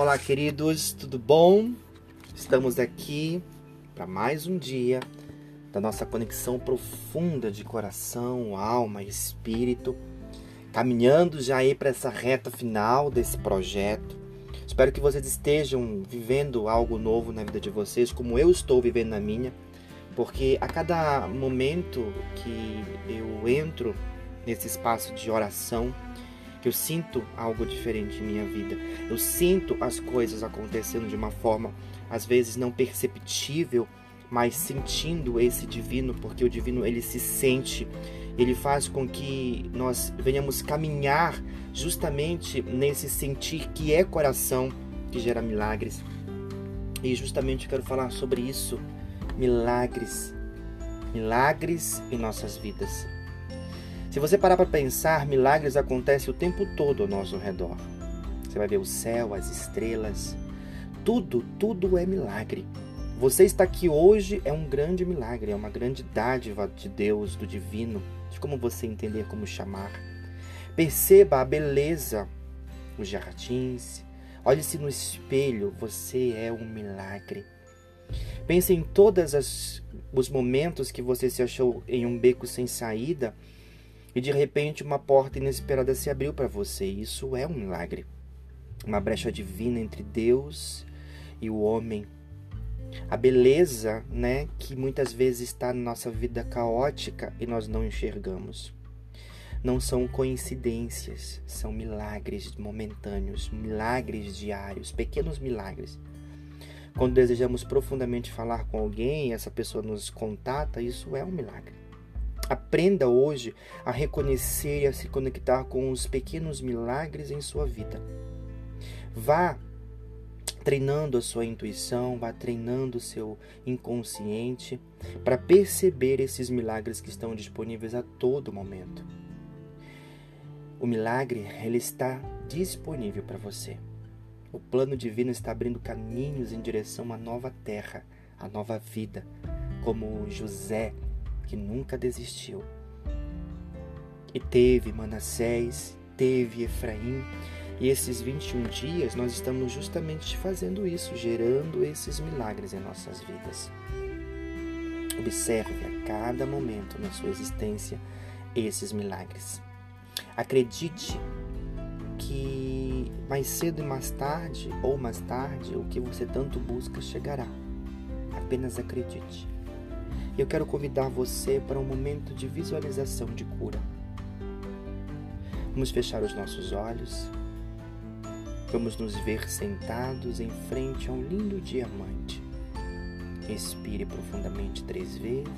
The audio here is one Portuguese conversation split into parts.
Olá, queridos, tudo bom? Estamos aqui para mais um dia da nossa conexão profunda de coração, alma e espírito, caminhando já aí para essa reta final desse projeto. Espero que vocês estejam vivendo algo novo na vida de vocês, como eu estou vivendo na minha, porque a cada momento que eu entro nesse espaço de oração, que eu sinto algo diferente em minha vida. Eu sinto as coisas acontecendo de uma forma às vezes não perceptível, mas sentindo esse divino, porque o divino ele se sente, ele faz com que nós venhamos caminhar justamente nesse sentir que é coração que gera milagres. E justamente eu quero falar sobre isso, milagres. Milagres em nossas vidas. Se você parar para pensar, milagres acontecem o tempo todo ao nosso redor. Você vai ver o céu, as estrelas, tudo, tudo é milagre. Você está aqui hoje é um grande milagre, é uma grande dádiva de Deus, do divino, de como você entender como chamar. Perceba a beleza, os jardins. Olhe-se no espelho, você é um milagre. Pense em todos os momentos que você se achou em um beco sem saída e de repente uma porta inesperada se abriu para você. Isso é um milagre. Uma brecha divina entre Deus e o homem. A beleza, né, que muitas vezes está na nossa vida caótica e nós não enxergamos. Não são coincidências, são milagres momentâneos, milagres diários, pequenos milagres. Quando desejamos profundamente falar com alguém essa pessoa nos contata, isso é um milagre. Aprenda hoje a reconhecer e a se conectar com os pequenos milagres em sua vida. Vá treinando a sua intuição, vá treinando o seu inconsciente para perceber esses milagres que estão disponíveis a todo momento. O milagre, ele está disponível para você. O plano divino está abrindo caminhos em direção à nova terra, à nova vida, como José que nunca desistiu. E teve Manassés, teve Efraim, e esses 21 dias nós estamos justamente fazendo isso, gerando esses milagres em nossas vidas. Observe a cada momento na sua existência esses milagres. Acredite que mais cedo e mais tarde, ou mais tarde, o que você tanto busca chegará. Apenas acredite eu quero convidar você para um momento de visualização de cura. Vamos fechar os nossos olhos. Vamos nos ver sentados em frente a um lindo diamante. Respire profundamente três vezes.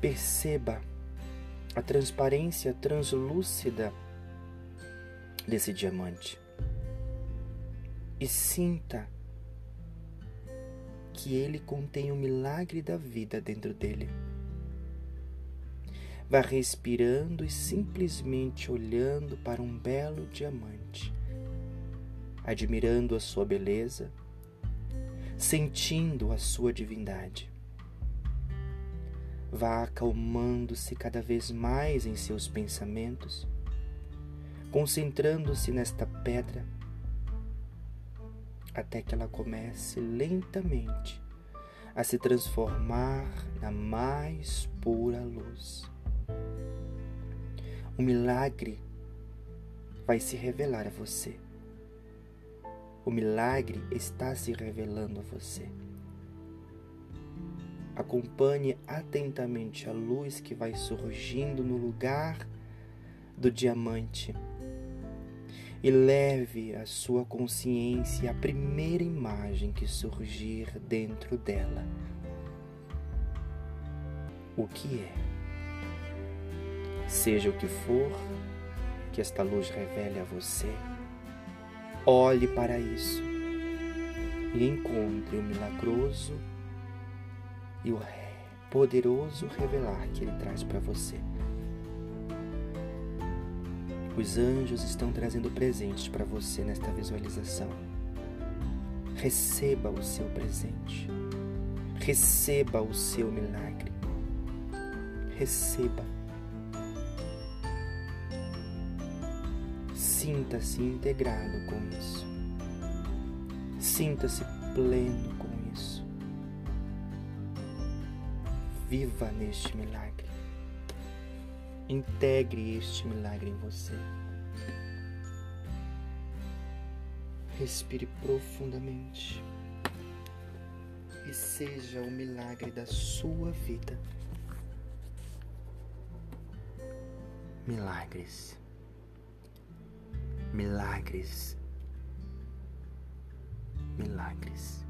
Perceba a transparência translúcida desse diamante. E sinta que ele contém o milagre da vida dentro dele. Vá respirando e simplesmente olhando para um belo diamante, admirando a sua beleza, sentindo a sua divindade. Vá acalmando-se cada vez mais em seus pensamentos, concentrando-se nesta pedra, até que ela comece lentamente a se transformar na mais pura luz. O milagre vai se revelar a você. O milagre está se revelando a você. Acompanhe atentamente a luz que vai surgindo no lugar do diamante e leve a sua consciência à primeira imagem que surgir dentro dela. O que é? Seja o que for que esta luz revele a você, olhe para isso e encontre o milagroso e o poderoso revelar que Ele traz para você. Os anjos estão trazendo presentes para você nesta visualização. Receba o seu presente. Receba o seu milagre. Receba. Sinta-se integrado com isso. Sinta-se pleno Viva neste milagre. Integre este milagre em você. Respire profundamente e seja o milagre da sua vida. Milagres. Milagres. Milagres.